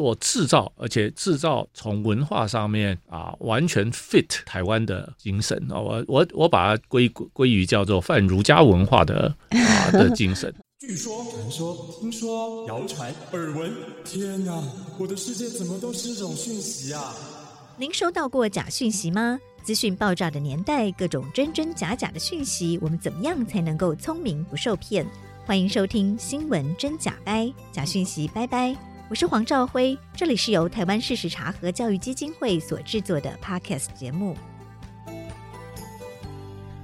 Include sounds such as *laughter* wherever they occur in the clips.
做制造，而且制造从文化上面啊完全 fit 台湾的精神啊，我我我把它归归于叫做泛儒家文化的啊的精神。*laughs* 据说、传说、听说、谣传、耳闻，天哪，我的世界怎么都是这种讯息啊！您收到过假讯息吗？资讯爆炸的年代，各种真真假假的讯息，我们怎么样才能够聪明不受骗？欢迎收听新闻真假掰，假讯息拜拜。我是黄兆辉，这里是由台湾事实查核教育基金会所制作的 Podcast 节目。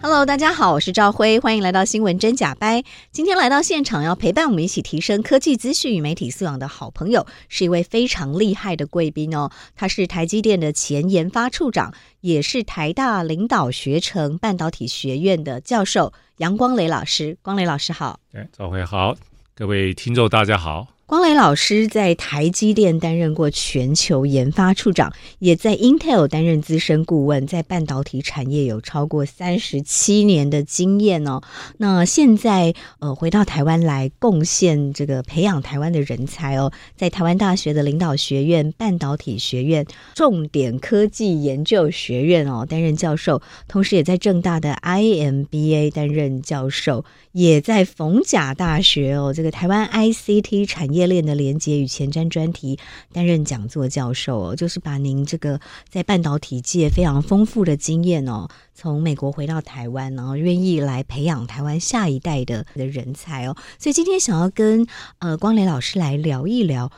Hello，大家好，我是兆辉，欢迎来到新闻真假掰。今天来到现场要陪伴我们一起提升科技资讯与媒体素养的好朋友，是一位非常厉害的贵宾哦。他是台积电的前研发处长，也是台大领导学程半导体学院的教授杨光磊老师。光磊老师好，哎，兆辉好，各位听众大家好。光磊老师在台积电担任过全球研发处长，也在 Intel 担任资深顾问，在半导体产业有超过三十七年的经验哦。那现在呃回到台湾来贡献这个培养台湾的人才哦，在台湾大学的领导学院半导体学院重点科技研究学院哦担任教授，同时也在正大的 IMBA 担任教授，也在逢甲大学哦这个台湾 ICT 产业。链的连接与前瞻专题担任讲座教授哦，就是把您这个在半导体界非常丰富的经验哦，从美国回到台湾，然后愿意来培养台湾下一代的的人才哦，所以今天想要跟呃光磊老师来聊一聊。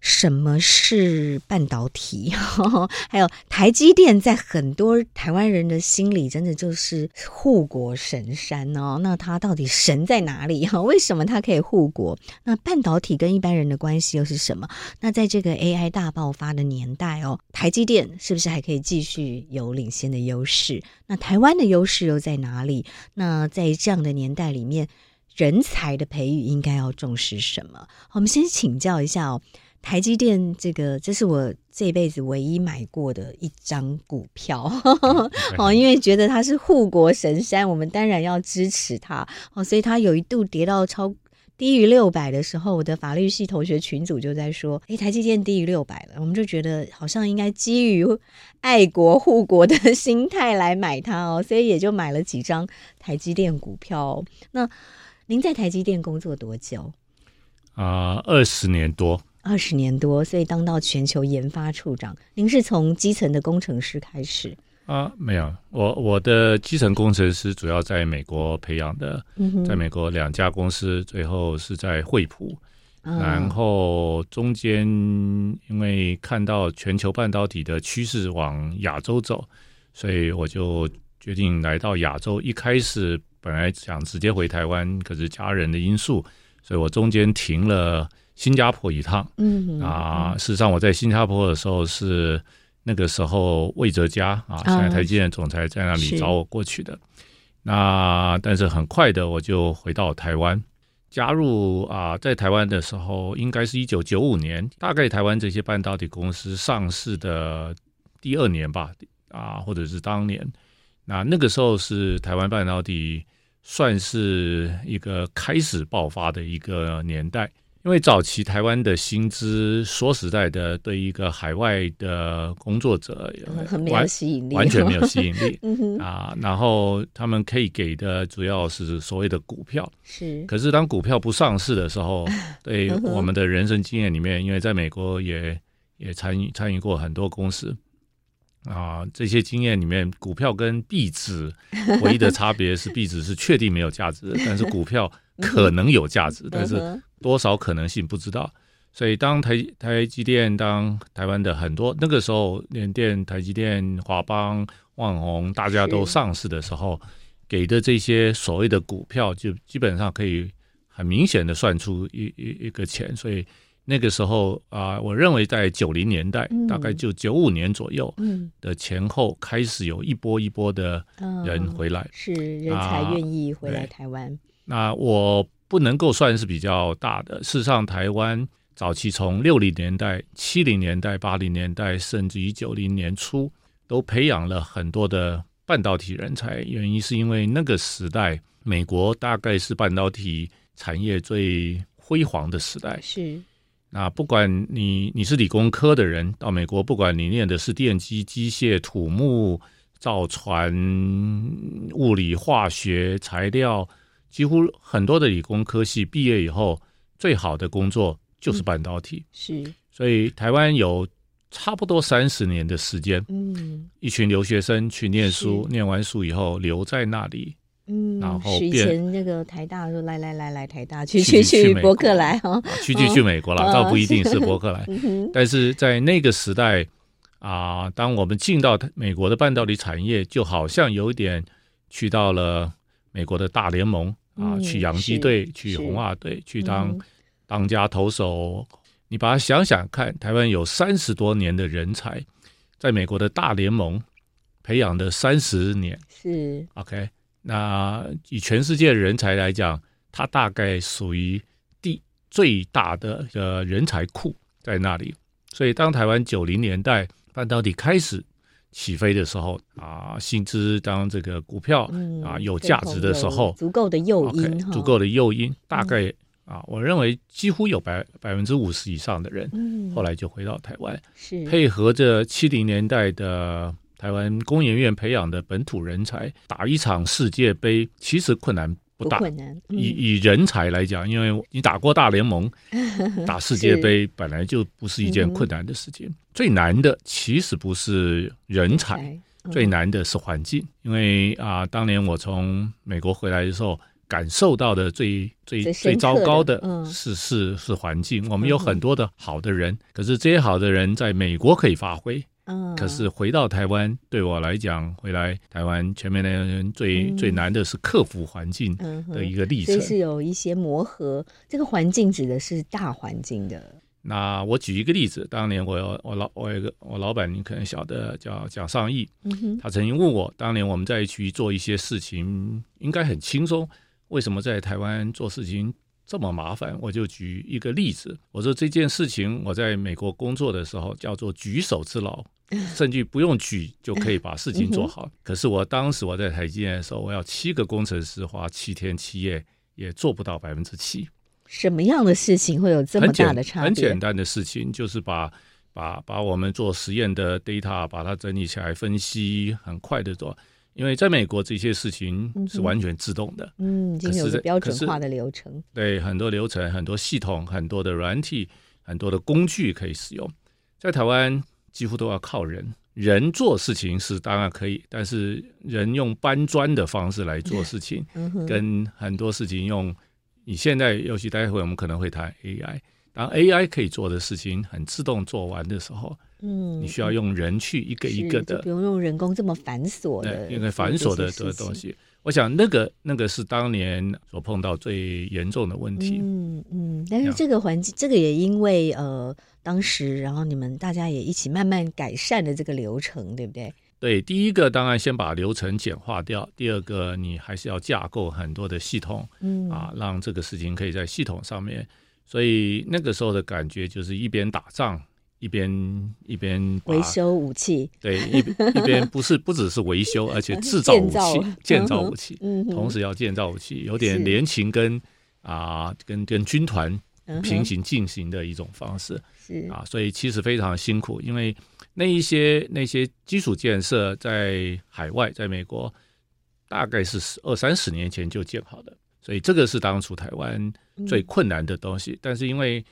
什么是半导体？*laughs* 还有台积电，在很多台湾人的心里，真的就是护国神山哦。那它到底神在哪里？哈 *laughs* 为什么它可以护国？那半导体跟一般人的关系又是什么？那在这个 AI 大爆发的年代哦，台积电是不是还可以继续有领先的优势？那台湾的优势又在哪里？那在这样的年代里面，人才的培育应该要重视什么？我们先请教一下哦。台积电这个，这是我这辈子唯一买过的一张股票，*laughs* 哦，因为觉得它是护国神山，我们当然要支持它，哦，所以它有一度跌到超低于六百的时候，我的法律系同学群组就在说，诶，台积电低于六百了，我们就觉得好像应该基于爱国护国的心态来买它哦，所以也就买了几张台积电股票。那您在台积电工作多久？啊，二十年多。二十年多，所以当到全球研发处长，您是从基层的工程师开始啊？没有，我我的基层工程师主要在美国培养的，嗯、在美国两家公司，最后是在惠普，啊、然后中间因为看到全球半导体的趋势往亚洲走，所以我就决定来到亚洲。一开始本来想直接回台湾，可是家人的因素，所以我中间停了。新加坡一趟，嗯啊，事实上我在新加坡的时候是那个时候魏哲家啊，现在台积电总裁在那里找我过去的。那但是很快的我就回到台湾，加入啊，在台湾的时候应该是一九九五年，大概台湾这些半导体公司上市的第二年吧，啊，或者是当年，那那个时候是台湾半导体算是一个开始爆发的一个年代。因为早期台湾的薪资，说实在的，对一个海外的工作者很没有吸引力，完全没有 *laughs* 吸引力啊。然后他们可以给的主要是所谓的股票，是。可是当股票不上市的时候，*laughs* 对我们的人生经验里面，因为在美国也也参与参与过很多公司啊，这些经验里面，股票跟币值 *laughs* 唯一的差别是币值是确定没有价值的，但是股票可能有价值，但是。多少可能性不知道，所以当台台积电，当台湾的很多那个时候联电、台积电、华邦、旺宏大家都上市的时候，给的这些所谓的股票，就基本上可以很明显的算出一一一个钱。所以那个时候啊、呃，我认为在九零年代，嗯、大概就九五年左右的前后，开始有一波一波的人回来，嗯、是人才愿意回来台湾。啊、那我。不能够算是比较大的。事实上，台湾早期从六零年代、七零年代、八零年代，甚至于九零年初，都培养了很多的半导体人才。原因是因为那个时代，美国大概是半导体产业最辉煌的时代。是。那不管你你是理工科的人到美国，不管你念的是电机、机械、土木、造船、物理、化学、材料，几乎很多的理工科系毕业以后，最好的工作就是半导体。嗯、是，所以台湾有差不多三十年的时间，嗯，一群留学生去念书，念完书以后留在那里。嗯，然后以前那个台大说来来来来台大去去去伯克莱哈，去去去美国了，倒不一定是伯克莱，但是在那个时代啊，当我们进到美国的半导体产业，就好像有一点去到了美国的大联盟啊，去洋基队、去红袜队去当当家投手。你把它想想看，台湾有三十多年的人才，在美国的大联盟培养的三十年是 OK。那以全世界的人才来讲，它大概属于第最大的呃人才库在那里。所以当台湾九零年代半导体开始起飞的时候啊，薪资当这个股票啊有价值的时候，足够的诱因，okay, 足够的诱因，大概啊，我认为几乎有百百分之五十以上的人，后来就回到台湾，是配合着七零年代的。台湾工研院培养的本土人才打一场世界杯，其实困难不大。不困难。嗯、以以人才来讲，因为你打过大联盟，*laughs* 打世界杯本来就不是一件困难的事情。嗯、最难的其实不是人才，嗯、最难的是环境。因为啊、呃，当年我从美国回来的时候，感受到的最最最，糟糕的是、嗯、是是环境。我们有很多的好的人，嗯、可是这些好的人在美国可以发挥。嗯，可是回到台湾，对我来讲，回来台湾全面的人最、嗯、最难的是克服环境的一个历程，所以是有一些磨合。这个环境指的是大环境的。那我举一个例子，当年我我老我有一个我老板，你可能晓得叫蒋尚义，他曾经问我，当年我们在一起做一些事情，应该很轻松，为什么在台湾做事情这么麻烦，我就举一个例子。我说这件事情我在美国工作的时候叫做举手之劳，*laughs* 甚至不用举就可以把事情做好。可是我当时我在台积电的时候，我要七个工程师花七天七夜也做不到百分之七。什么样的事情会有这么大的差别？很简单的事情就是把把把我们做实验的 data 把它整理起来分析，很快的做。因为在美国这些事情是完全自动的，嗯，已经有个标准化的流程，对，很多流程、很多系统、很多的软体、很多的工具可以使用。在台湾几乎都要靠人，人做事情是当然可以，但是人用搬砖的方式来做事情，*laughs* 跟很多事情用你现在，尤其待会我们可能会谈 AI，当 AI 可以做的事情很自动做完的时候。嗯，你需要用人去一个一个的，不用用人工这么繁琐的，因为繁琐的的东西。我想那个那个是当年所碰到最严重的问题。嗯嗯，但是这个环境，这个也因为呃当时，然后你们大家也一起慢慢改善的这个流程，对不对？对，第一个当然先把流程简化掉，第二个你还是要架构很多的系统，嗯啊，让这个事情可以在系统上面。所以那个时候的感觉就是一边打仗。一边一边维修武器，对，一一边不是不只是维修，而且制造武器，建造武器，嗯，同时要建造武器，有点联勤跟啊跟跟军团平行进行的一种方式，是。啊，所以其实非常辛苦，因为那一些那些基础建设在海外，在美国大概是二三十年前就建好的，所以这个是当初台湾最困难的东西，但是因为。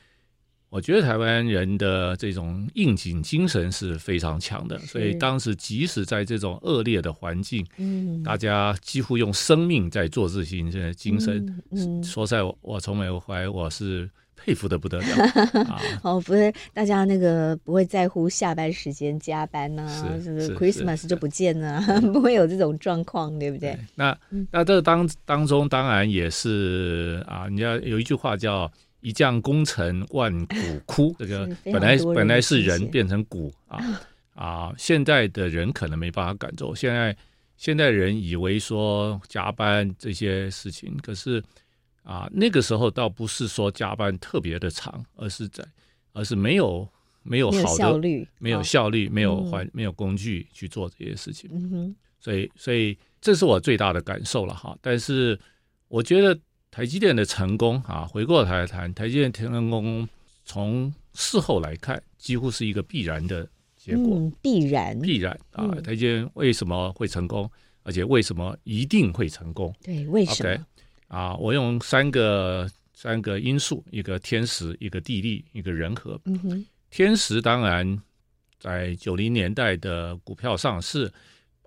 我觉得台湾人的这种应景精神是非常强的，所以当时即使在这种恶劣的环境，嗯，大家几乎用生命在做事情，这精神，嗯，说在，我我从美国回来，我是佩服的不得了 *laughs* 啊！哦，不是，大家那个不会在乎下班时间加班呐，是不是？Christmas 就不见了，*laughs* 不会有这种状况，对不对？那那这当当中当然也是啊，你要有一句话叫。一将功成万骨枯，*laughs* 这个本来本来是人变成骨啊啊！现在的人可能没办法感受，现在现在人以为说加班这些事情，可是啊，那个时候倒不是说加班特别的长，而是在而是没有没有好的没有效率，没有效率，没有环没有工具去做这些事情，嗯哼所以所以这是我最大的感受了哈。但是我觉得。台积电的成功啊，回过头来谈，台积电成功从事后来看，几乎是一个必然的结果，嗯、必然必然啊！台积电为什么会成功？而且为什么一定会成功？对，为什么？Okay, 啊，我用三个三个因素：一个天时，一个地利，一个人和。嗯哼，天时当然在九零年代的股票上市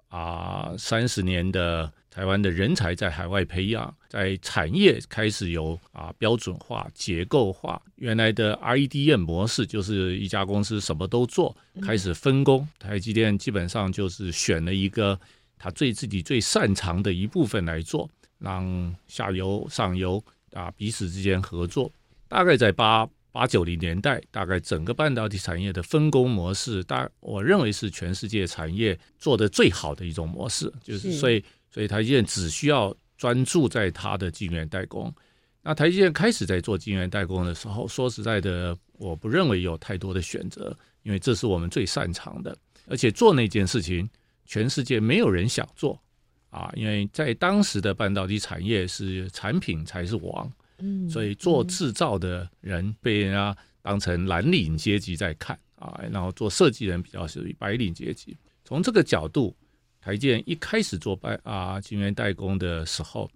啊，三十年的台湾的人才在海外培养，在产业开始有啊标准化、结构化。原来的 IDM 模式就是一家公司什么都做，开始分工。台积电基本上就是选了一个。他最自己最擅长的一部分来做，让下游、上游啊彼此之间合作。大概在八八九零年代，大概整个半导体产业的分工模式，大我认为是全世界产业做的最好的一种模式。就是所以，所以台积电只需要专注在它的晶圆代工。那台积电开始在做晶圆代工的时候，说实在的，我不认为有太多的选择，因为这是我们最擅长的，而且做那件事情。全世界没有人想做啊，因为在当时的半导体产业是产品才是王，嗯，所以做制造的人被人家当成蓝领阶级在看啊，然后做设计人比较属于白领阶级。从这个角度，台建一开始做白啊晶圆代工的时候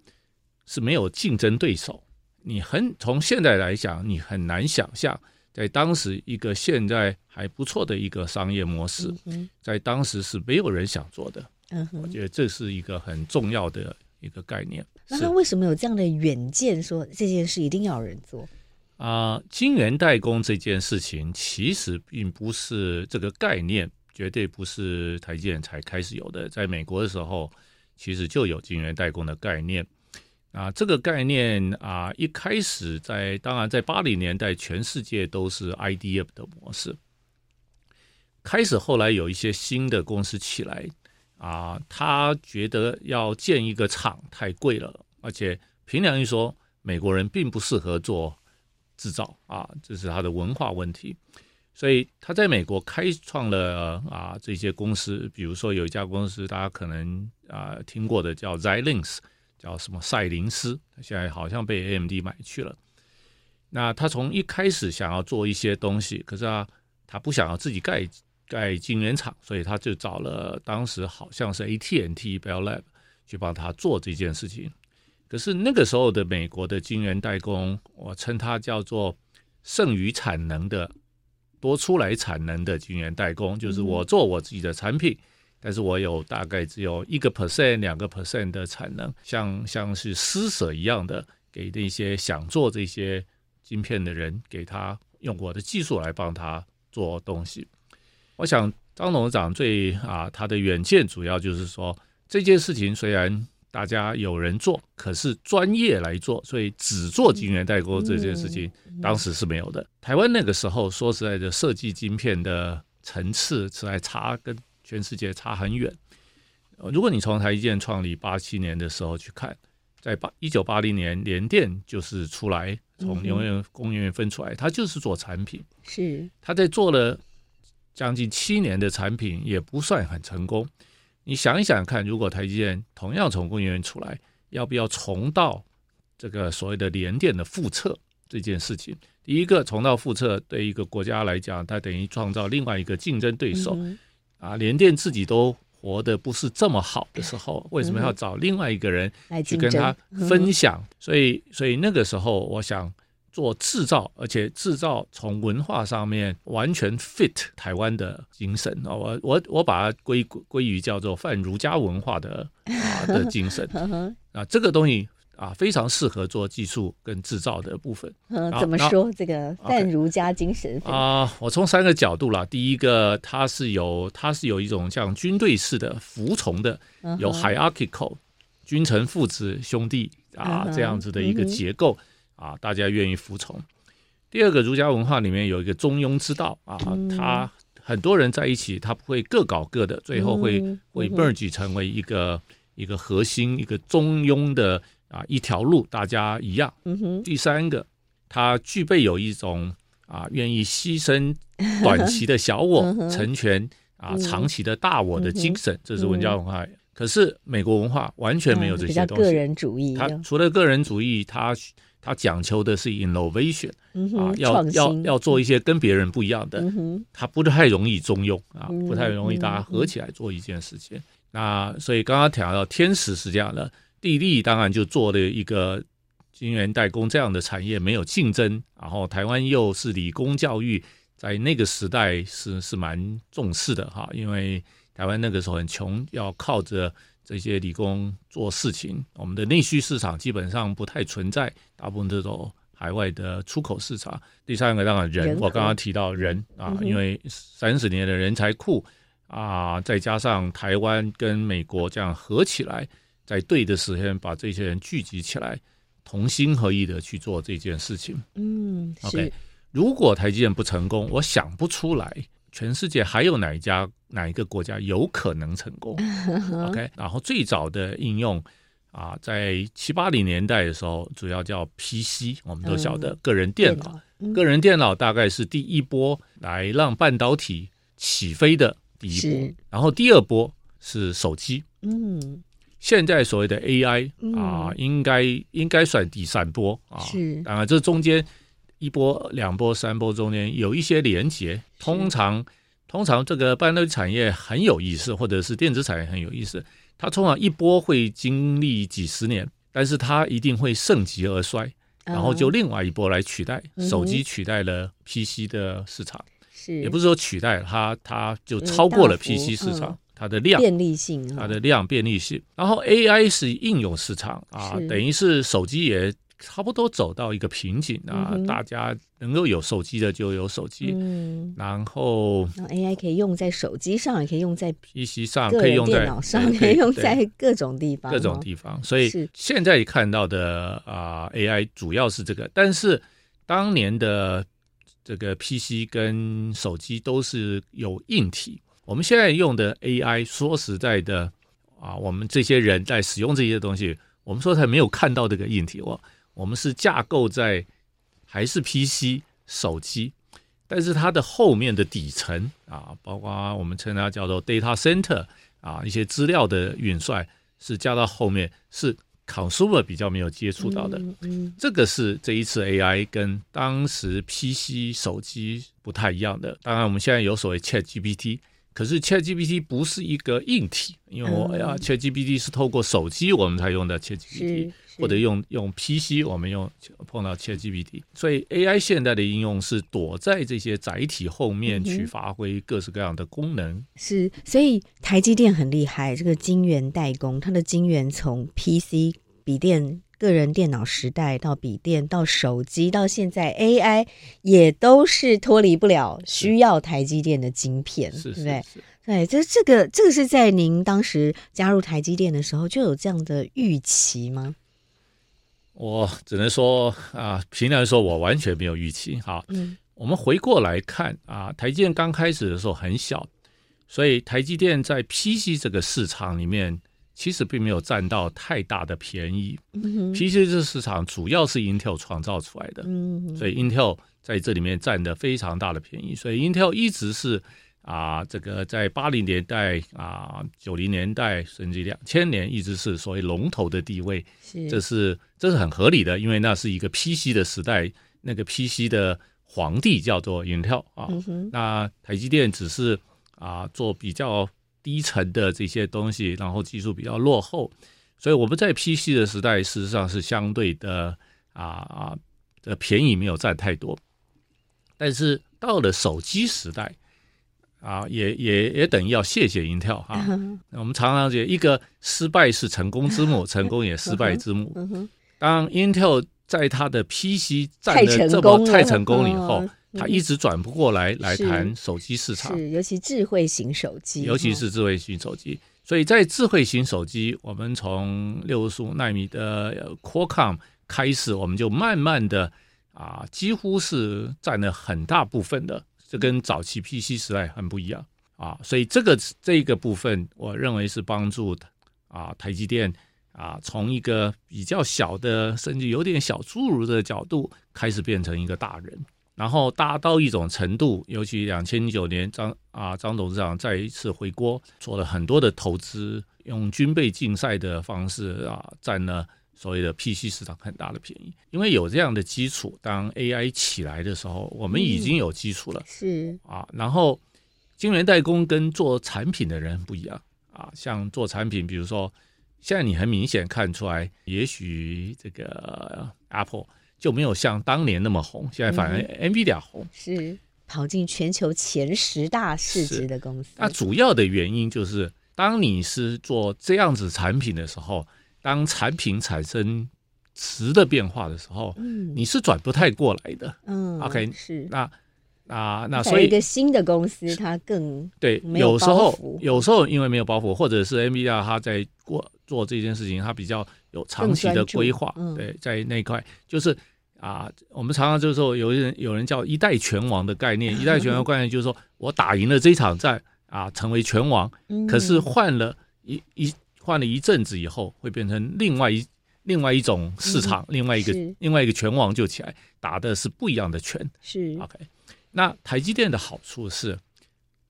是没有竞争对手，你很从现在来讲，你很难想象。在当时，一个现在还不错的一个商业模式，在当时是没有人想做的。嗯，我觉得这是一个很重要的一个概念。那他为什么有这样的远见，说这件事一定要有人做？啊，晶圆代工这件事情其实并不是这个概念，绝对不是台积电才开始有的。在美国的时候，其实就有晶圆代工的概念。啊，这个概念啊，一开始在当然在八零年代，全世界都是 IDF 的模式。开始后来有一些新的公司起来啊，他觉得要建一个厂太贵了，而且凭良心说，美国人并不适合做制造啊，这是他的文化问题。所以他在美国开创了啊这些公司，比如说有一家公司大家可能啊听过的叫 Xilinx。叫什么赛灵思，现在好像被 AMD 买去了。那他从一开始想要做一些东西，可是啊，他不想要自己盖盖晶圆厂，所以他就找了当时好像是 AT&T Bell Lab 去帮他做这件事情。可是那个时候的美国的晶圆代工，我称它叫做剩余产能的多出来产能的晶圆代工，就是我做我自己的产品。但是我有大概只有一个 percent、两个 percent 的产能，像像是施舍一样的，给那些想做这些晶片的人，给他用我的技术来帮他做东西。我想张董事长最啊，他的远见主要就是说，这件事情虽然大家有人做，可是专业来做，所以只做晶圆代工这件事情，当时是没有的。台湾那个时候说实在的，设计晶片的层次实在差跟。全世界差很远。如果你从台积电创立八七年的时候去看，在八一九八零年联电就是出来，从能源工业园分出来，它就是做产品。是它在做了将近七年的产品，也不算很成功。你想一想看，如果台积电同样从工业园出来，要不要重到这个所谓的联电的复测这件事情？第一个，重到复测对一个国家来讲，它等于创造另外一个竞争对手。嗯啊，联电自己都活得不是这么好的时候，为什么要找另外一个人去跟他分享？所以，所以那个时候，我想做制造，而且制造从文化上面完全 fit 台湾的精神啊，我我我把它归归于叫做泛儒家文化的啊的精神啊，*laughs* 这个东西。啊，非常适合做技术跟制造的部分。嗯，怎么说这个泛儒家精神啊？我从三个角度啦。第一个，它是有它是有一种像军队式的服从的，有 hierarchical 君臣父子兄弟啊这样子的一个结构啊，大家愿意服从。第二个，儒家文化里面有一个中庸之道啊，他很多人在一起，他不会各搞各的，最后会会 merge 成为一个一个核心一个中庸的。啊，一条路，大家一样。嗯。第三个，他具备有一种啊，愿意牺牲短期的小我，*laughs* 成全啊长期的大我的精神，这是文家文化。可是美国文化完全没有这些东西。个人主义。他除了个人主义，他它讲求的是 innovation，嗯啊，要要要做一些跟别人不一样的，嗯它不太容易中用啊，嗯不太容易大家合起来做一件事情。那所以刚刚讲到天时是这样的，地利当然就做了一个晶圆代工这样的产业没有竞争，然后台湾又是理工教育，在那个时代是是蛮重视的哈，因为台湾那个时候很穷，要靠着。这些理工做事情，我们的内需市场基本上不太存在，大部分都走海外的出口市场。第三个当然人，人我刚刚提到人啊，嗯、因为三十年的人才库啊，再加上台湾跟美国这样合起来，在对的时间把这些人聚集起来，同心合意的去做这件事情。嗯，OK，如果台积电不成功，我想不出来。全世界还有哪一家哪一个国家有可能成功？*laughs* OK，然后最早的应用啊，在七八零年代的时候，主要叫 PC，我们都晓得个人电脑。嗯、个人电脑大概是第一波来让半导体起飞的第一波，然后第二波是手机。嗯，现在所谓的 AI 啊，嗯、应该应该算第三波啊。是，当然这中间。一波、两波、三波中间有一些连接，通常通常这个半导体产业很有意思，或者是电子产业很有意思。它通常一波会经历几十年，但是它一定会盛极而衰，然后就另外一波来取代。嗯、手机取代了 PC 的市场，是也不是说取代它，它就超过了 PC 市场，嗯、它的量便利性，它的量便利性。然后 AI 是应用市场啊，等于是手机也。差不多走到一个瓶颈啊，嗯、大家能够有手机的就有手机，嗯、然后 AI 可以用在手机上，也可以用在 PC 上，可以用在电脑上，可以用在各种地方，各种地方。所以现在看到的啊，AI 主要是这个，但是当年的这个 PC 跟手机都是有硬体，我们现在用的 AI，说实在的啊，我们这些人在使用这些东西，我们说才没有看到这个硬体。哦。我们是架构在还是 PC 手机，但是它的后面的底层啊，包括我们称它叫做 data center 啊，一些资料的运算是加到后面，是 consumer 比较没有接触到的。嗯，嗯，这个是这一次 AI 跟当时 PC 手机不太一样的。当然，我们现在有所谓 ChatGPT，可是 ChatGPT 不是一个硬体，因为我呀，ChatGPT 是透过手机我们才用的 ChatGPT。或者用用 PC，我们用碰到 ChatGPT，所以 AI 现在的应用是躲在这些载体后面去发挥各式各样的功能。嗯、是，所以台积电很厉害，这个晶圆代工，它的晶圆从 PC 笔电、个人电脑时代到笔电到手机，到现在 AI 也都是脱离不了需要台积电的晶片，是对不对？对，这这个这个是在您当时加入台积电的时候就有这样的预期吗？我只能说啊，平常说，我完全没有预期。好，嗯，我们回过来看啊，台积电刚开始的时候很小，所以台积电在 PC 这个市场里面，其实并没有占到太大的便宜。嗯，PC 这个市场主要是 Intel 创造出来的，嗯，所以 Intel 在这里面占的非常大的便宜，所以 Intel 一直是。啊，这个在八零年代啊，九零年代，甚至两千年，一直是所谓龙头的地位，是这是这是很合理的，因为那是一个 PC 的时代，那个 PC 的皇帝叫做 Intel 啊，嗯、那台积电只是啊做比较低层的这些东西，然后技术比较落后，所以我们在 PC 的时代，事实上是相对的啊啊的便宜没有占太多，但是到了手机时代。啊，也也也等于要谢谢 Intel 哈、啊。我们常常觉得一个失败是成功之母，成功也失败之母。当 Intel 在它的 PC 占了这么太成功以后，它一直转不过来来谈手机市场，是尤其智慧型手机，尤其是智慧型手机。所以在智慧型手机，我们从六十五纳米的 Qualcomm 开始，我们就慢慢的啊，几乎是占了很大部分的。这跟早期 PC 时代很不一样啊，所以这个这个部分，我认为是帮助啊台积电啊从一个比较小的，甚至有点小侏儒的角度，开始变成一个大人，然后大到一种程度，尤其两千零九年张啊张董事长再一次回锅，做了很多的投资，用军备竞赛的方式啊占了所谓的 PC 市场很大的便宜。因为有这样的基础，当 AI 起来的时候，我们已经有基础了。嗯、是啊，然后晶圆代工跟做产品的人不一样啊，像做产品，比如说现在你很明显看出来，也许这个 Apple 就没有像当年那么红，现在反而 NVIDIA 红。嗯、是。跑进全球前十大市值的公司，那主要的原因就是，当你是做这样子产品的时候，当产品产生值的变化的时候，嗯，你是转不太过来的，嗯，OK，是。那啊那所以一个新的公司，它更对，有时候有时候因为没有包袱，或者是 NVIDIA 它在过做这件事情，他比较有长期的规划，嗯、对，在那一块就是。啊，我们常常就是说，有人有人叫一代拳王的概念，*laughs* 一代拳王的概念就是说我打赢了这场战啊，成为拳王，可是换了一一换了一阵子以后，会变成另外一另外一种市场，另外一个另外一个拳王就起来打的是不一样的拳。是 OK，那台积电的好处是。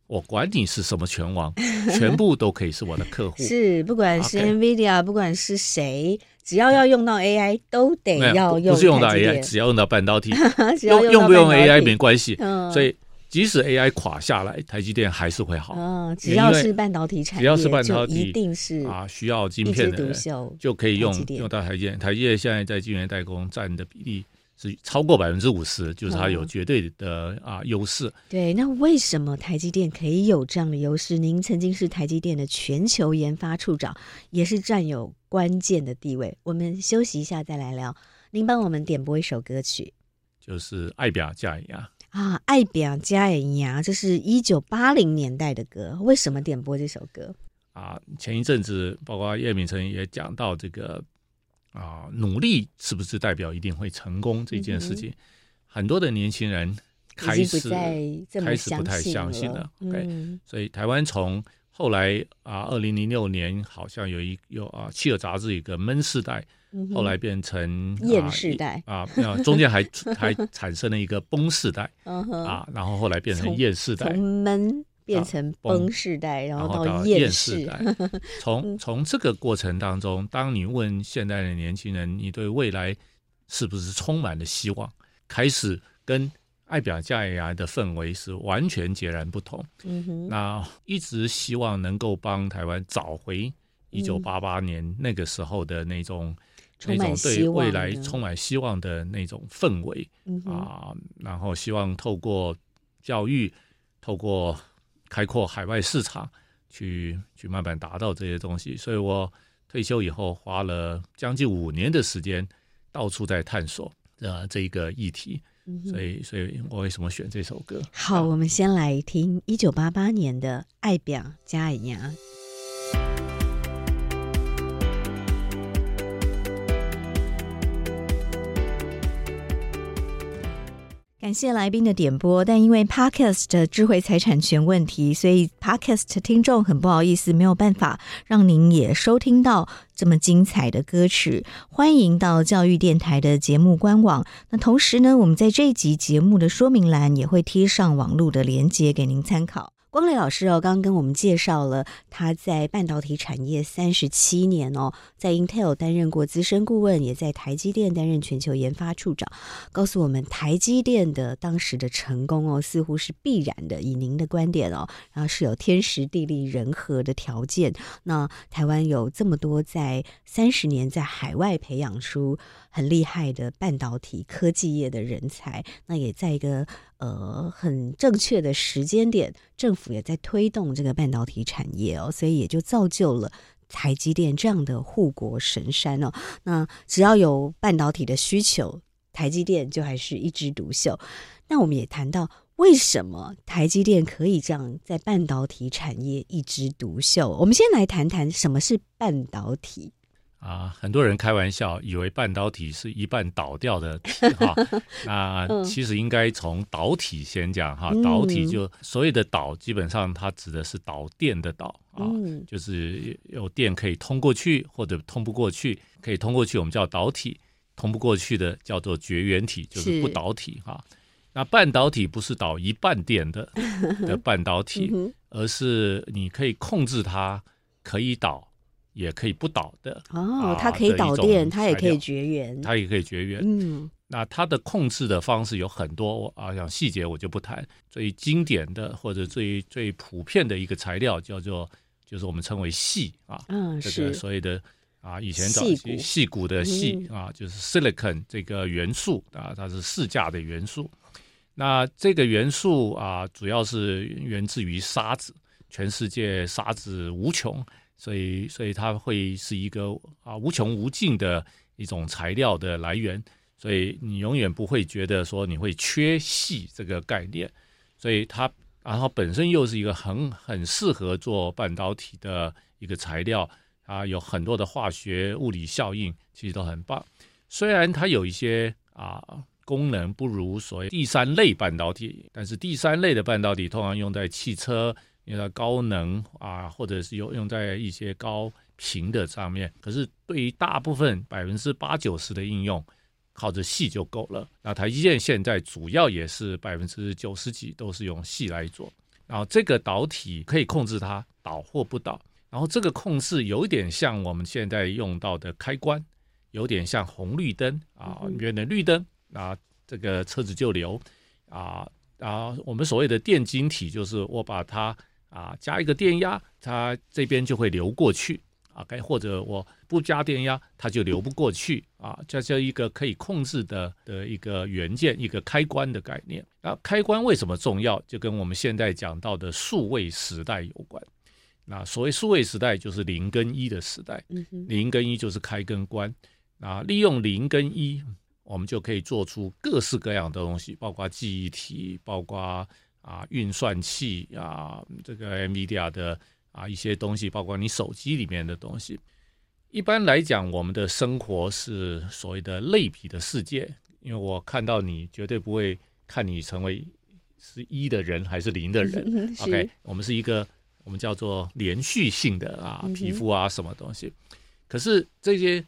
我管你是什么拳王，*laughs* 全部都可以是我的客户。是，不管是 NVIDIA，、不管是谁，只要要用到 AI，都得要用。不是用到 AI，只要用到半导体，*laughs* 用用不用 AI 没关系、嗯。所以即使 AI 垮下来，台积电还是会好。嗯，只要是半导体产业，只要是半导体，一定是啊，需要晶片的人就可以用用到台积电。台积电现在在晶圆代工占的比例。是超过百分之五十，就是它有绝对的啊优势。对，那为什么台积电可以有这样的优势？您曾经是台积电的全球研发处长，也是占有关键的地位。我们休息一下再来聊。您帮我们点播一首歌曲，就是《爱拼才会赢》啊，《爱拼才会赢》这是一九八零年代的歌。为什么点播这首歌？啊，前一阵子包括叶秉成也讲到这个。啊，努力是不是代表一定会成功这件事情？嗯、很多的年轻人开始开始不太相信了。OK，、嗯、所以台湾从后来啊，二零零六年好像有一有啊，《企鹅》杂志一个闷世代、嗯，后来变成厌世代啊，啊，中间还 *laughs* 还产生了一个崩世代、*laughs* 嗯、啊，然后后来变成厌世代，从闷。变成崩世代，然后到厌世代。从从这个过程当中，当你问现在的年轻人，你对未来是不是充满了希望？开始跟爱拼才会赢的氛围是完全截然不同。嗯哼，那一直希望能够帮台湾找回一九八八年那个时候的那种、嗯、那种对未来充满希望的那种氛围啊，然后希望透过教育，透过开阔海外市场，去去慢慢达到这些东西。所以我退休以后花了将近五年的时间，到处在探索呃这一个议题。所以，所以我为什么选这首歌？好，我们先来听一九八八年的《爱拼才会感谢来宾的点播，但因为 Podcast 的智慧财产权问题，所以 Podcast 听众很不好意思，没有办法让您也收听到这么精彩的歌曲。欢迎到教育电台的节目官网。那同时呢，我们在这一集节目的说明栏也会贴上网络的连接给您参考。光磊老师哦，刚刚跟我们介绍了他在半导体产业三十七年哦，在 Intel 担任过资深顾问，也在台积电担任全球研发处长，告诉我们台积电的当时的成功哦，似乎是必然的。以您的观点哦，然后是有天时地利人和的条件。那台湾有这么多在三十年在海外培养出很厉害的半导体科技业的人才，那也在一个。呃，很正确的时间点，政府也在推动这个半导体产业哦，所以也就造就了台积电这样的护国神山哦。那只要有半导体的需求，台积电就还是一枝独秀。那我们也谈到，为什么台积电可以这样在半导体产业一枝独秀？我们先来谈谈什么是半导体。啊，很多人开玩笑，以为半导体是一半倒掉的 *laughs* 体哈。那其实应该从导体先讲哈。导体就所谓的导，基本上它指的是导电的导啊，就是有电可以通过去或者通不过去，可以通过去我们叫导体，通不过去的叫做绝缘体，就是不导体哈。那半导体不是导一半电的 *laughs* 的半导体，而是你可以控制它可以导。也可以不导的。哦，它可以导电，它也可以绝缘，它也可以绝缘。嗯，那它的控制的方式有很多啊，像细节我就不谈。最经典的或者最最普遍的一个材料叫做，就是我们称为细啊，嗯，这个所谓的。啊，以前早期矽谷的细、嗯、啊，就是 silicon 这个元素啊，它是四价的元素。那这个元素啊，主要是源自于沙子，全世界沙子无穷，所以所以它会是一个啊无穷无尽的一种材料的来源。所以你永远不会觉得说你会缺矽这个概念。所以它然后本身又是一个很很适合做半导体的一个材料。啊，有很多的化学物理效应，其实都很棒。虽然它有一些啊功能不如所谓第三类半导体，但是第三类的半导体通常用在汽车，用在高能啊，或者是用用在一些高频的上面。可是对于大部分百分之八九十的应用，靠着细就够了。那台积电现在主要也是百分之九十几都是用细来做。然后这个导体可以控制它导或不导。然后这个控制有点像我们现在用到的开关，有点像红绿灯啊，原来绿灯啊，这个车子就流啊啊，我们所谓的电晶体就是我把它啊加一个电压，它这边就会流过去啊，该或者我不加电压，它就流不过去啊，这叫一个可以控制的的一个元件，一个开关的概念。那开关为什么重要？就跟我们现在讲到的数位时代有关。那所谓数位时代，就是零跟一的时代。零跟一就是开跟关。啊，利用零跟一，我们就可以做出各式各样的东西，包括记忆体，包括啊运算器啊，这个 NVIDIA 的啊一些东西，包括你手机里面的东西。一般来讲，我们的生活是所谓的类比的世界，因为我看到你，绝对不会看你成为是一的人还是零的人。*laughs* OK，我们是一个。我们叫做连续性的啊，皮肤啊，什么东西？可是这些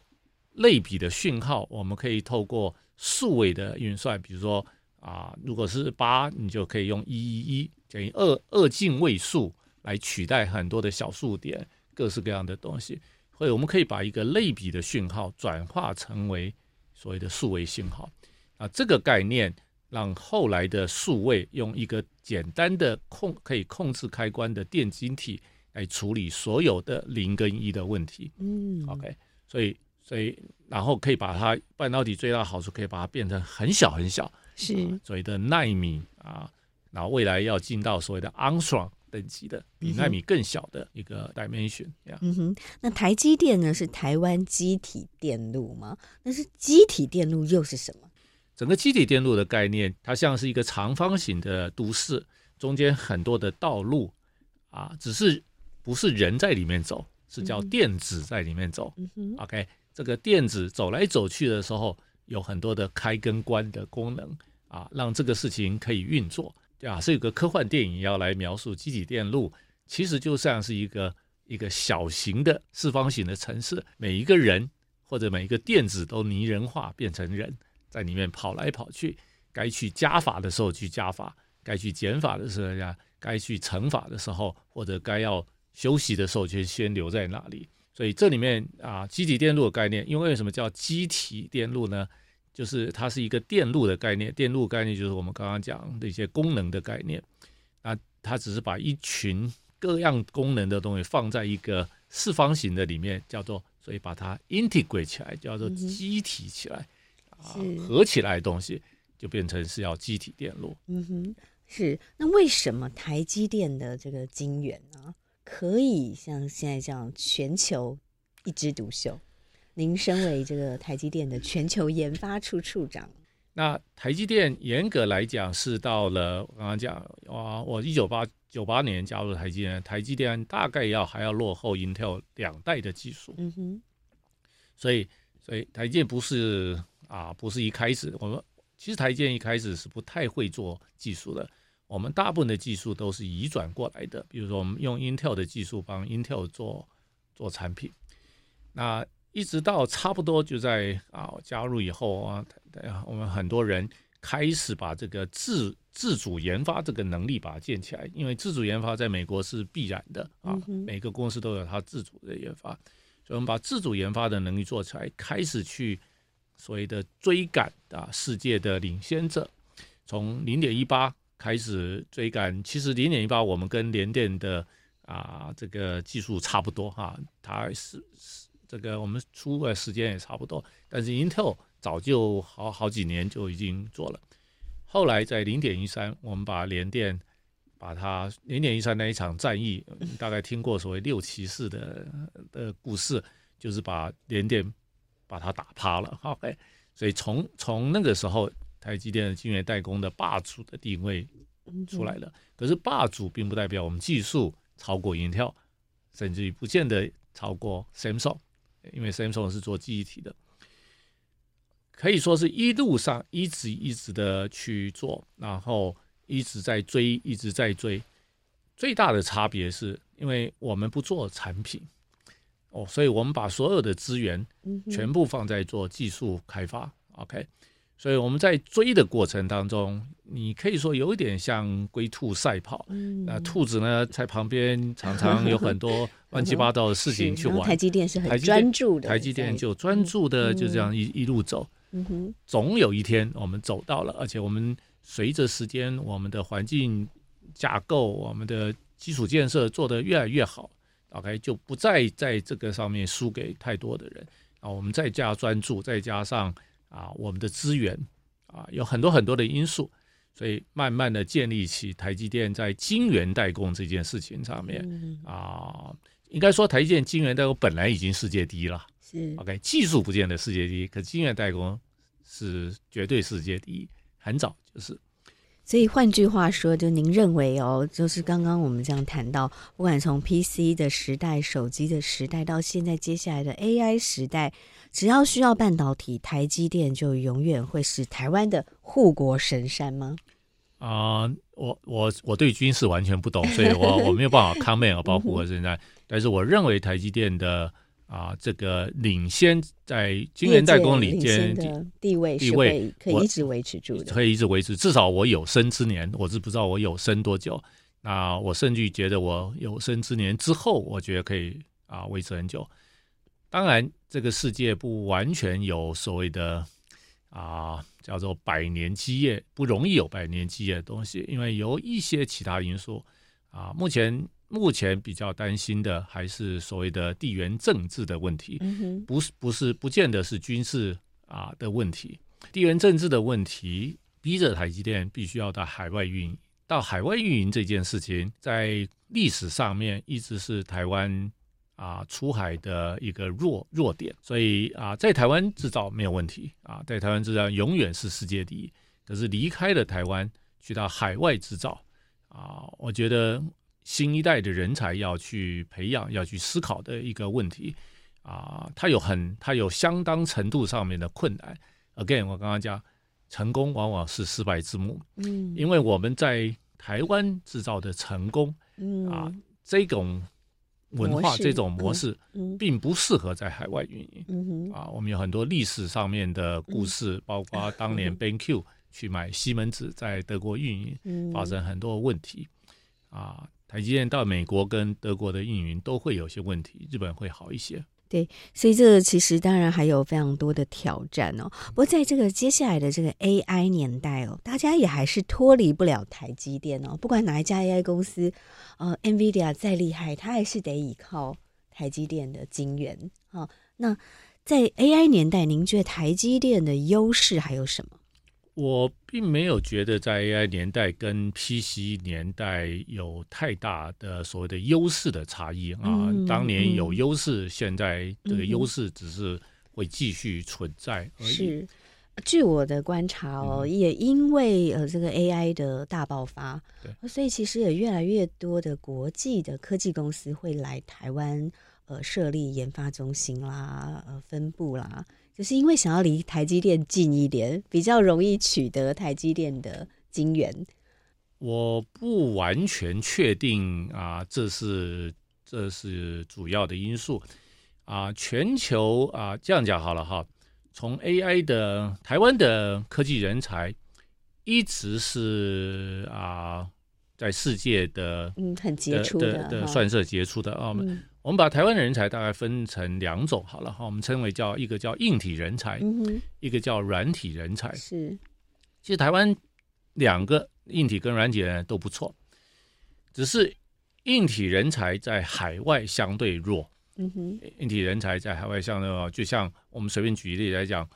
类比的讯号，我们可以透过数位的运算，比如说啊，如果是八，你就可以用一一一等于二二进位数来取代很多的小数点，各式各样的东西。所以我们可以把一个类比的讯号转化成为所谓的数位信号啊，这个概念。让后来的数位用一个简单的控可以控制开关的电晶体来处理所有的零跟一的问题。嗯，OK，所以所以然后可以把它半导体最大的好处可以把它变成很小很小，是、啊、所谓的奈米啊，然后未来要进到所谓的 Angstrom 等级的比奈米更小的一个 dimension。嗯哼，那台积电呢是台湾机体电路吗？那是机体电路又是什么？整个机体电路的概念，它像是一个长方形的都市，中间很多的道路啊，只是不是人在里面走，是叫电子在里面走。嗯哼、OK，这个电子走来走去的时候，有很多的开跟关的功能啊，让这个事情可以运作。啊，是有个科幻电影要来描述积体电路，其实就像是一个一个小型的四方形的城市，每一个人或者每一个电子都拟人化变成人。在里面跑来跑去，该去加法的时候去加法，该去减法的时候呀，该去乘法的时候，或者该要休息的时候，就先留在那里。所以这里面啊，积体电路的概念，因为为什么叫机体电路呢？就是它是一个电路的概念，电路概念就是我们刚刚讲的一些功能的概念。那它只是把一群各样功能的东西放在一个四方形的里面，叫做，所以把它 integrate 起来，叫做机体起来。啊，合起来的东西就变成是要机体电路。嗯哼，是。那为什么台积电的这个晶圆呢，可以像现在这样全球一枝独秀？您身为这个台积电的全球研发处处长，那台积电严格来讲是到了我刚刚讲啊，我一九八九八年加入台积电，台积电大概要还要落后 Intel 两代的技术。嗯哼，所以所以台积电不是。啊，不是一开始，我们其实台积电一开始是不太会做技术的。我们大部分的技术都是移转过来的，比如说我们用 Intel 的技术帮 Intel 做做产品。那一直到差不多就在啊加入以后啊，我们很多人开始把这个自自主研发这个能力把它建起来，因为自主研发在美国是必然的啊，每个公司都有它自主的研发。所以我们把自主研发的能力做起来，开始去所谓的追赶啊世界的领先者，从零点一八开始追赶。其实零点一八我们跟联电的啊这个技术差不多哈，它是是这个我们出的时间也差不多，但是 Intel 早就好好几年就已经做了。后来在零点一三，我们把联电。把它零点一三那一场战役，大概听过所谓六骑士的的故事，就是把联电把它打趴了。OK，所以从从那个时候，台积电的晶圆代工的霸主的定位出来了。可是霸主并不代表我们技术超过 Intel，甚至于不见得超过 Samsung，因为 Samsung 是做记忆体的，可以说是一路上一直一直的去做，然后。一直在追，一直在追。最大的差别是因为我们不做产品哦，所以我们把所有的资源全部放在做技术开发。OK，所以我们在追的过程当中，你可以说有一点像龟兔赛跑。那兔子呢，在旁边常常有很多 *laughs* 乱七八糟的事情去玩。台积电是很专注的，台积电就专注的就这样一一路走。总有一天我们走到了，而且我们。随着时间，我们的环境架构、我们的基础建设做得越来越好，OK，就不再在这个上面输给太多的人啊。我们再加专注，再加上啊，我们的资源啊，有很多很多的因素，所以慢慢的建立起台积电在晶圆代工这件事情上面啊，应该说台积电晶圆代工本来已经世界第一了，是。OK，技术不见得世界第一，可晶圆代工是绝对世界第一。很早就是，所以换句话说，就您认为哦，就是刚刚我们这样谈到，不管从 PC 的时代、手机的时代，到现在接下来的 AI 时代，只要需要半导体，台积电就永远会是台湾的护国神山吗？啊、呃，我我我对军事完全不懂，所以我 *laughs* 我没有办法 comment 保护护国神山，但是我认为台积电的。啊，这个领先在晶圆代工领先的地位，地位可以一直维持住的，可以一直维持。至少我有生之年，我是不知道我有生多久。那我甚至觉得我有生之年之后，我觉得可以啊维持很久。当然，这个世界不完全有所谓的啊叫做百年基业，不容易有百年基业的东西，因为有一些其他因素啊，目前。目前比较担心的还是所谓的地缘政治的问题，不是不是不见得是军事啊的问题，地缘政治的问题逼着台积电必须要到海外运营。到海外运营这件事情，在历史上面一直是台湾啊出海的一个弱弱点，所以啊在台湾制造没有问题啊，在台湾制造永远是世界第一。可是离开了台湾去到海外制造啊，我觉得。新一代的人才要去培养，要去思考的一个问题啊，它有很，它有相当程度上面的困难。Again，我刚刚讲，成功往往是失败之母。嗯，因为我们在台湾制造的成功，嗯啊，这种文化、这种模式，并不适合在海外运营。嗯啊，我们有很多历史上面的故事，包括当年 *laughs* BenQ 去买西门子在德国运营，发生很多问题啊。台积电到美国跟德国的运营都会有些问题，日本会好一些。对，所以这个其实当然还有非常多的挑战哦。不过在这个接下来的这个 AI 年代哦，大家也还是脱离不了台积电哦。不管哪一家 AI 公司，呃，NVIDIA 再厉害，它还是得依靠台积电的晶圆。哦，那在 AI 年代，您觉得台积电的优势还有什么？我并没有觉得在 AI 年代跟 PC 年代有太大的所谓的优势的差异啊。当年有优势，现在这个优势只是会继续存在而已。是，据我的观察哦，也因为呃这个 AI 的大爆发，对，所以其实也越来越多的国际的科技公司会来台湾呃设立研发中心啦，呃分部啦。就是因为想要离台积电近一点，比较容易取得台积电的晶圆。我不完全确定啊，这是这是主要的因素啊。全球啊，这样讲好了哈。从 AI 的台湾的科技人才一直是啊，在世界的嗯很杰出的的，算是杰出的啊。嗯我们把台湾的人才大概分成两种好了哈，我们称为叫一个叫硬体人才，嗯，一个叫软体人才。是，其实台湾两个硬体跟软体人都不错，只是硬体人才在海外相对弱。嗯哼，硬体人才在海外相对弱，就像我们随便举例来讲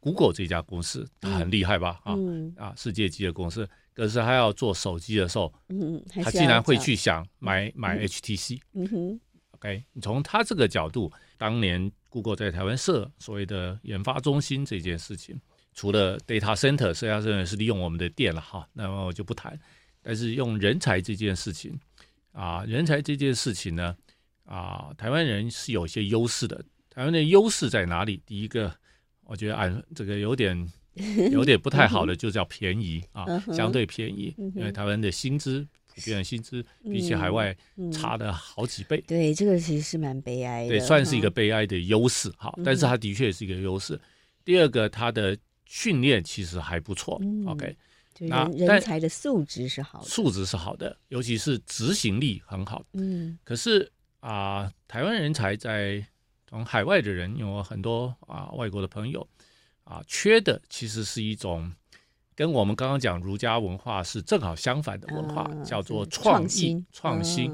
，Google 这家公司它很厉害吧？嗯、啊啊，世界级的公司，可是他要做手机的时候，嗯，他竟然会去想买买 HTC。嗯哼。OK，你从他这个角度，当年 Google 在台湾设所谓的研发中心这件事情，除了 data center，实际上是是利用我们的电了哈，那么我就不谈。但是用人才这件事情啊，人才这件事情呢啊，台湾人是有一些优势的。台湾的优势在哪里？第一个，我觉得按这个有点 *laughs* 有点不太好的，就叫便宜啊，相对便宜，因为台湾的薪资。普遍的薪资比起海外差了好几倍，对，这个其实是蛮悲哀的，对，算是一个悲哀的优势哈。但是它的确是一个优势。第二个，它的训练其实还不错。嗯、OK，那人才的素质是好的，素质是好的，尤其是执行力很好。嗯，可是啊、呃，台湾人才在从海外的人，因为我很多啊外国的朋友啊，缺的其实是一种。跟我们刚刚讲儒家文化是正好相反的文化，叫做创意、创新，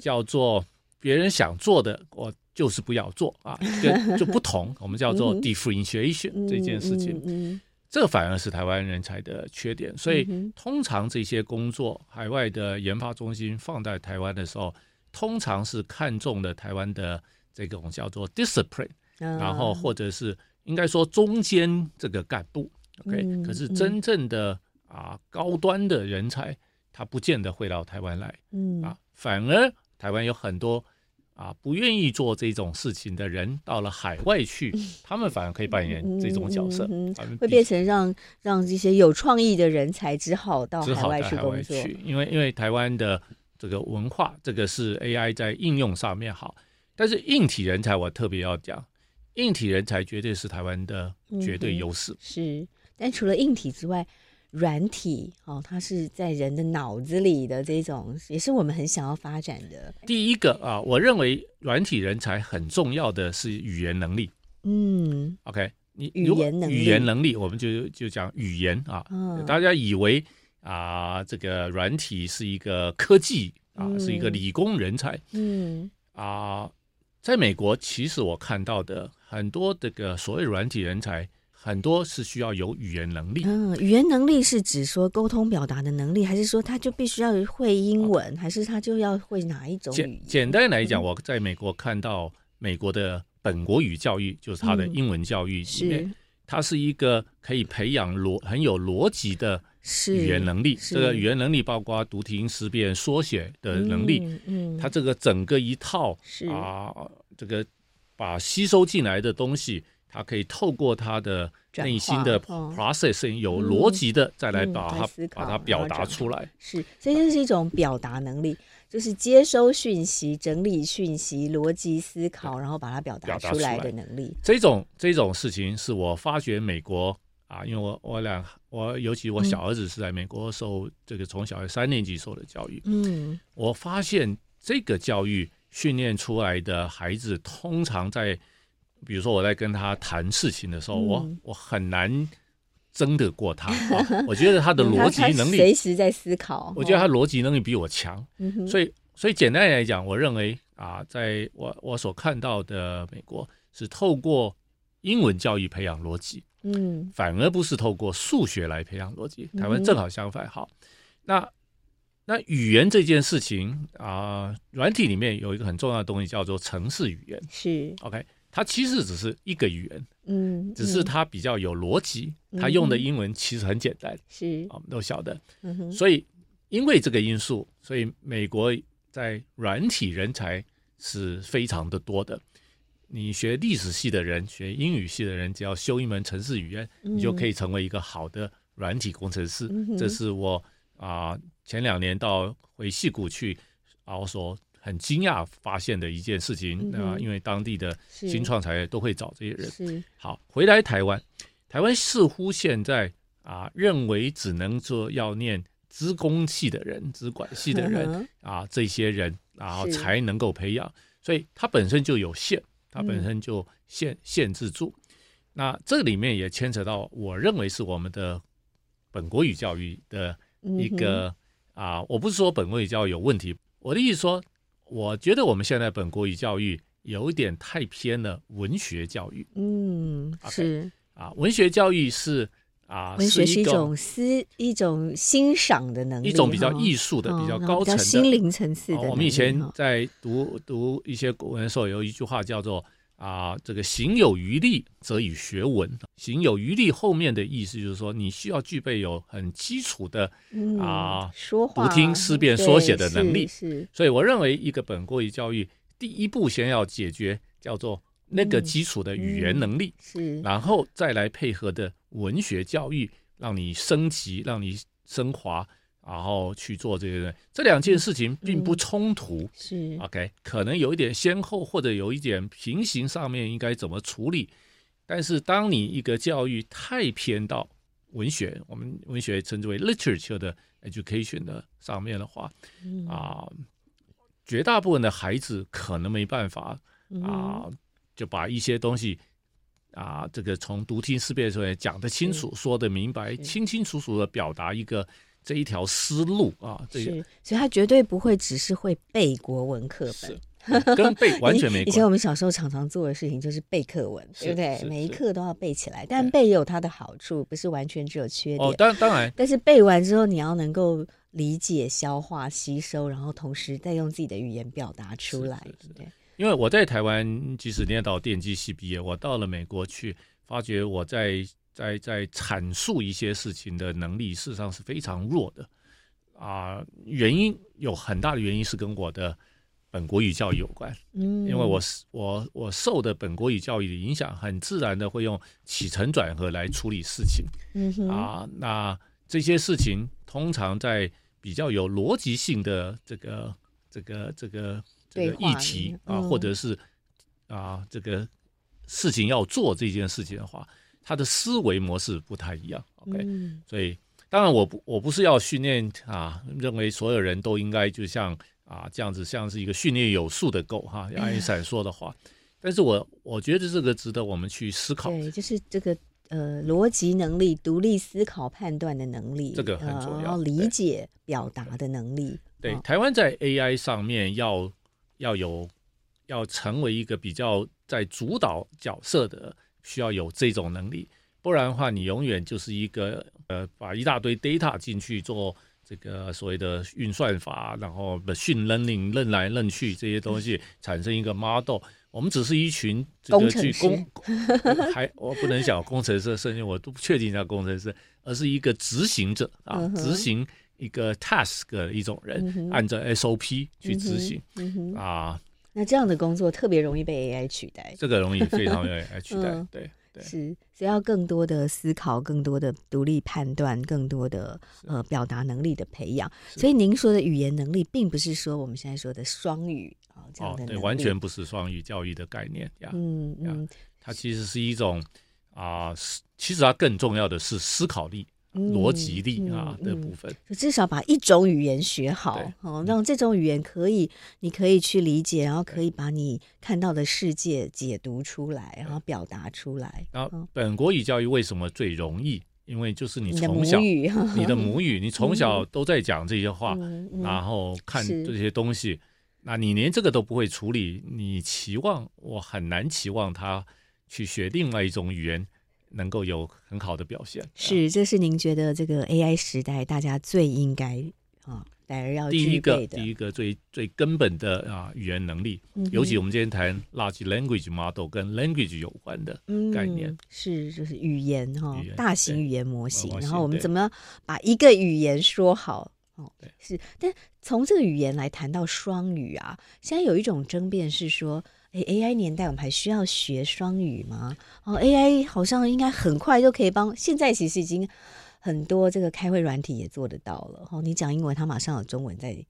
叫做别人想做的，我就是不要做啊，就就不同。我们叫做 differentiation 这件事情，这反而是台湾人才的缺点。所以，通常这些工作，海外的研发中心放在台湾的时候，通常是看中了台湾的这种叫做 discipline，然后或者是应该说中间这个干部。OK，嗯，可是真正的啊高端的人才，他不见得会到台湾来，嗯。啊，反而台湾有很多啊不愿意做这种事情的人到了海外去，他们反而可以扮演这种角色，会变成让让这些有创意的人才只好到海外去工作，因为因为台湾的这个文化，这个是 AI 在应用上面好，但是硬体人才我特别要讲，硬体人才绝对是台湾的绝对优势，嗯，是。但除了硬体之外，软体哦，它是在人的脑子里的这种，也是我们很想要发展的。第一个啊，我认为软体人才很重要的是语言能力。嗯，OK，你语言能力，语言能力，我们就就讲语言啊。嗯，大家以为啊，这个软体是一个科技啊，嗯，是一个理工人才。嗯啊，在美国，其实我看到的很多这个所谓软体人才。很多是需要有语言能力。嗯，语言能力是指说沟通表达的能力，还是说他就必须要会英文，还是他就要会哪一种语言？简简单来讲，我在美国看到美国的本国语教育，就是他的英文教育里面，它是一个可以培养逻很有逻辑的语言能力。这个语言能力包括读听识辨缩写的能力。嗯，它这个整个一套啊，这个把吸收进来的东西。他可以透过他的内心的 processing 有逻辑的，再来把它、把它表达出来。是，所以这是一种表达能力，就是接收讯息、整理讯息、逻辑思考，然后把它表达出来的能力。这种这种事情是我发觉美国啊，因为我我俩我尤其我小儿子是在美国受这个从小学三年级受的教育，嗯，我发现这个教育训练出来的孩子通常在。比如说我在跟他谈事情的时候，嗯、我我很难争得过他。啊、*laughs* 我觉得他的逻辑能力随时在思考。我觉得他逻辑能力比我强，嗯、所以所以简单来讲，我认为啊，在我我所看到的美国是透过英文教育培养逻辑，嗯，反而不是透过数学来培养逻辑。台湾正好相反。好，那那语言这件事情啊，软体里面有一个很重要的东西叫做程式语言，是 OK。它其实只是一个语言，嗯，只是它比较有逻辑。它用的英文其实很简单，是我们都晓得。嗯哼，所以因为这个因素，所以美国在软体人才是非常的多的。你学历史系的人，学英语系的人，只要修一门程式语言，你就可以成为一个好的软体工程师。这是我啊前两年到回戏谷去啊，我说。很惊讶发现的一件事情那、嗯，因为当地的新创产业都会找这些人。好，回来台湾，台湾似乎现在啊认为只能说要念资工系的人、资管系的人啊这些人，然后才能够培养。所以它本身就有限，它本身就限限制住。那这里面也牵扯到，我认为是我们的本国语教育的一个啊，我不是说本国语教育有问题，我的意思说，我觉得我们现在本国语教育有一点太偏了文学教育。嗯，是啊，文学教育是。啊，文学是一种思一种欣赏的能力，一种比较艺术的、哦、比较高层的、心灵层次的、哦。我们以前在读读一些古文的时候，有一句话叫做“啊，这个行有余力，则以学文”。行有余力后面的意思就是说，你需要具备有很基础的、嗯、啊说话、读听识辨说写的能力。所以我认为一个本国语教育第一步先要解决叫做那个基础的语言能力，嗯嗯、是，然后再来配合的。文学教育让你升级，让你升华，然后去做这个，这两件事情并不冲突。嗯、是 OK，可能有一点先后，或者有一点平行，上面应该怎么处理？但是当你一个教育太偏到文学，我们文学称之为 literature 的 education 的上面的话，嗯、啊，绝大部分的孩子可能没办法啊，就把一些东西。啊，这个从读听识别出来讲得清楚，说得明白，清清楚楚的表达一个这一条思路啊，这个，所以他绝对不会只是会背国文课本，跟背 *laughs* 完全没关系。以前我们小时候常常做的事情就是背课文，对不对？每一课都要背起来，但背也有它的好处，不是完全只有缺点。哦，当当然，但是背完之后，你要能够理解、消化、吸收，然后同时再用自己的语言表达出来，对不对。因为我在台湾，即使念到电机系毕业，我到了美国去，发觉我在在在阐述一些事情的能力，事实上是非常弱的啊。原因有很大的原因是跟我的本国语教育有关，嗯，因为我是我我受的本国语教育的影响，很自然的会用起承转合来处理事情，啊，那这些事情通常在比较有逻辑性的这个这个这个。这个议题啊，或者是啊，这个事情要做这件事情的话，他的思维模式不太一样。OK，所以当然我不我不是要训练啊，认为所有人都应该就像啊这样子，像是一个训练有素的狗哈，爱因斯坦说的话。*laughs* 但是我我觉得这个值得我们去思考。对，就是这个呃逻辑能力、独立思考、判断的能力，这个很重要。然后理解表达的能力。对，台湾在 AI 上面要。要有，要成为一个比较在主导角色的，需要有这种能力，不然的话，你永远就是一个呃，把一大堆 data 进去做这个所谓的运算法，然后 machine learning 认来认去这些东西，产生一个 model。我们只是一群这个去工，还我不能讲工程师，甚至我都不确定叫工程师，而是一个执行者啊，执行。一个 task 的一种人，嗯、按照 SOP 去执行、啊，那这样的工作特别容易被 AI 取代，这个容易非常容易 AI *laughs* 取代，嗯、对对，是，需要更多的思考，更多的独立判断，更多的呃表达能力的培养。所以您说的语言能力，并不是说我们现在说的双语啊这样的、哦，对，完全不是双语教育的概念呀，嗯嗯，它其实是一种啊，其实它更重要的是思考力。逻辑力啊的部分，就至少把一种语言学好，哦，让这种语言可以，你可以去理解，然后可以把你看到的世界解读出来，然后表达出来。然后，本国语教育为什么最容易？因为就是你从小你的 *laughs* 母语，你从小都在讲这些话，然后看这些东西，那你连这个都不会处理，你期望我很难期望他去学另外一种语言。能够有很好的表现，是，这是您觉得这个 AI 时代大家最应该啊，反而要第一个第一个最最根本的啊语言能力，嗯、尤其我们今天谈 large language model 跟 language 有关的概念，嗯、是就是语言哈，大型语言模型，然后我们怎么把一个语言说好哦？对，是，但从这个语言来谈到双语啊，现在有一种争辩是说。哎，AI 年代我们还需要学双语吗？哦，AI 好像应该很快就可以帮。现在其实已经很多这个开会软体也做得到了。哦，你讲英文，它马上有中文在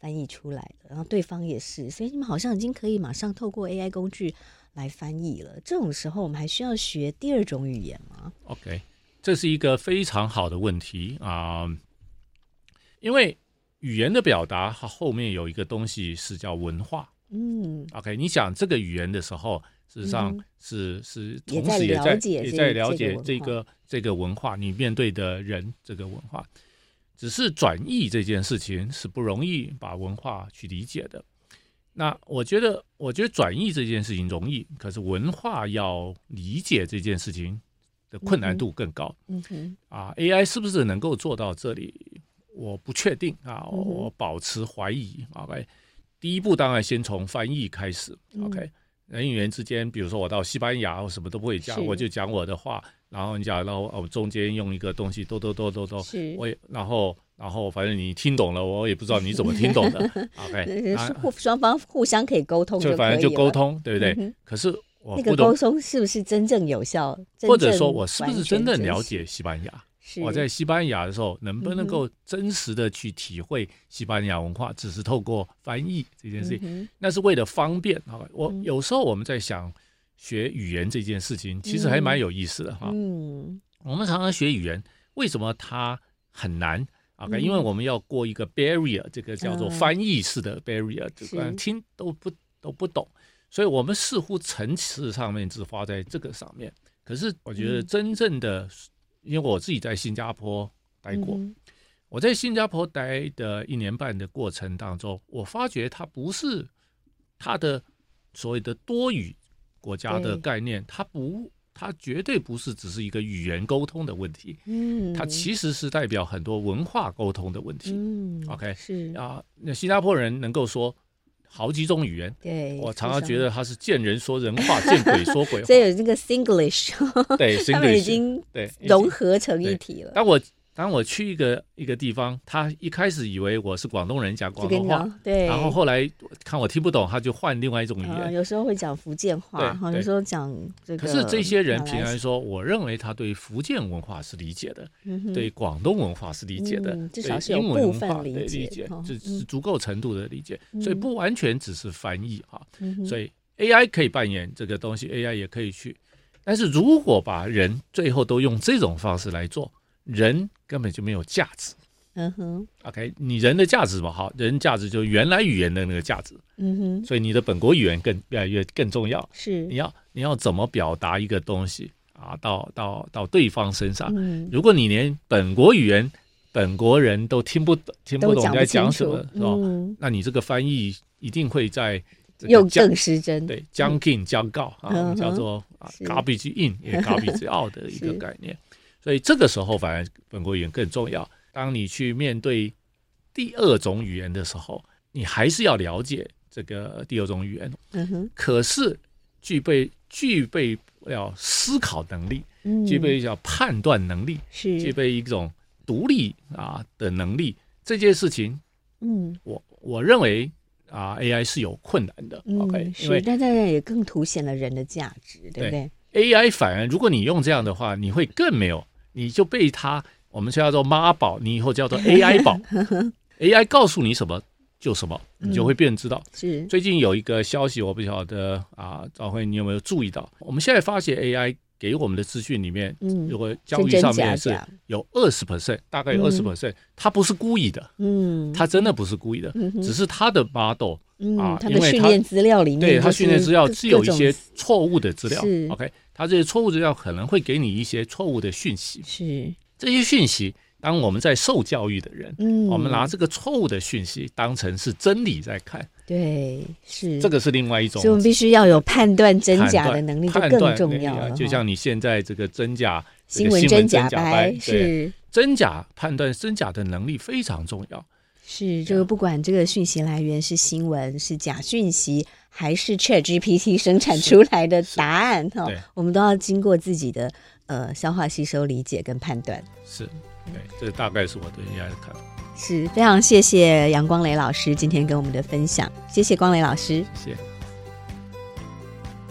翻译出来了，然后对方也是，所以你们好像已经可以马上透过 AI 工具来翻译了。这种时候，我们还需要学第二种语言吗？OK，这是一个非常好的问题啊，因为语言的表达它后面有一个东西是叫文化。嗯，OK，你想这个语言的时候，事实上是、嗯、是同时也在也在了解，这个这个文化，你面对的人这个文化，只是转译这件事情是不容易把文化去理解的。那我觉得，我觉得转译这件事情容易，可是文化要理解这件事情的困难度更高。嗯哼，啊，AI 是不是能够做到这里？我不确定啊，我，我保持怀疑。OK，第一步当然先从翻译开始。OK，人与人之间，比如说我到西班牙，我什么都不会讲，我就讲我的话，然后你讲，然后我中间用一个东西，都都都都都，我也然后。然后反正你听懂了，我也不知道你怎么听懂的。*laughs* OK，互双方互相可以沟通就，就反正就沟通，对不对？嗯、可是我那个沟通是不是真正有效？或者说我是不是真正了解西班牙？我在西班牙的时候，能不能够真实的去体会西班牙文化？嗯、只是透过翻译这件事情，嗯、那是为了方便。我有时候我们在想学语言这件事情，其实还蛮有意思的哈。嗯，我们常常学语言，为什么它很难？OK，因为我们要过一个 barrier，这个叫做翻译式的 barrier，这个听都不都不懂，所以我们似乎层次上面只花在这个上面。可是我觉得真正的，因为我自己在新加坡待过，我在新加坡待的一年半的过程当中，我发觉它不是它的所谓的多语国家的概念，它不。它绝对不是只是一个语言沟通的问题，嗯，它其实是代表很多文化沟通的问题，嗯，OK，是。啊，那新加坡人能够说好几种语言，对，我常常觉得他是见人说人话，见鬼说鬼话，*laughs* 所以有这个 Singlish，对，*laughs* 他们已经对融合成一体了。但我当我去一个一个地方，他一开始以为我是广东人讲广东话，对，然后后来看我听不懂，他就换另外一种语言。有时候会讲福建话，有时候讲这个。可是这些人平安说，我认为他对福建文化是理解的，对广东文化是理解的，至少是有英文部分理解，这是足够程度的理解，所以不完全只是翻译哈。所以 AI 可以扮演这个东西，AI 也可以去，但是如果把人最后都用这种方式来做。人根本就没有价值，嗯哼，OK，你人的价值嘛，好，人价值就是原来语言的那个价值，嗯哼，所以你的本国语言更越来越更重要，是，你要你要怎么表达一个东西啊，到到到对方身上，嗯。如果你连本国语言本国人都听不懂听不懂你在讲什么，是吧？那你这个翻译一定会在用证失真，对，将进将告啊，叫做啊 garbage in 也 garbage out 的一个概念。所以这个时候，反而本国语言更重要。当你去面对第二种语言的时候，你还是要了解这个第二种语言。嗯哼。可是具备具备要思考能力，嗯具备要判断能力，是具备一种独立啊的能力。这件事情，嗯，我我认为啊，AI 是有困难的。OK，是，但当然也更凸显了人的价值，对不对？AI 反而，如果你用这样的话，你会更没有。你就被他，我们叫做妈宝，你以后叫做 *laughs* AI 宝，AI 告诉你什么就什么，你就会变知道。是。最近有一个消息，我不晓得啊，赵辉你有没有注意到？我们现在发现 AI 给我们的资讯里面，如果教育上面是有二十 percent，大概有二十 percent，他不是故意的，嗯，它真的不是故意的，只是他的 model 啊，他的训练资料里面，对他训练资料是有一些错误的资料，OK。他这些错误资料可能会给你一些错误的讯息，是这些讯息。当我们在受教育的人，嗯，我们拿这个错误的讯息当成是真理在看，对，是这个是另外一种。所以我们必须要有判断真假的能力，就更重要了。就像你现在这个真假新闻真假白，是真假判断真假的能力非常重要。是这个，不管这个讯息来源是新闻、是假讯息，还是 *laughs* ChatGPT 生产出来的答案哈，我们都要经过自己的呃消化、吸收、理解跟判断。是，对，这大概是我对 AI 的看法。是非常谢谢杨光磊老师今天跟我们的分享，谢谢光磊老师，谢谢。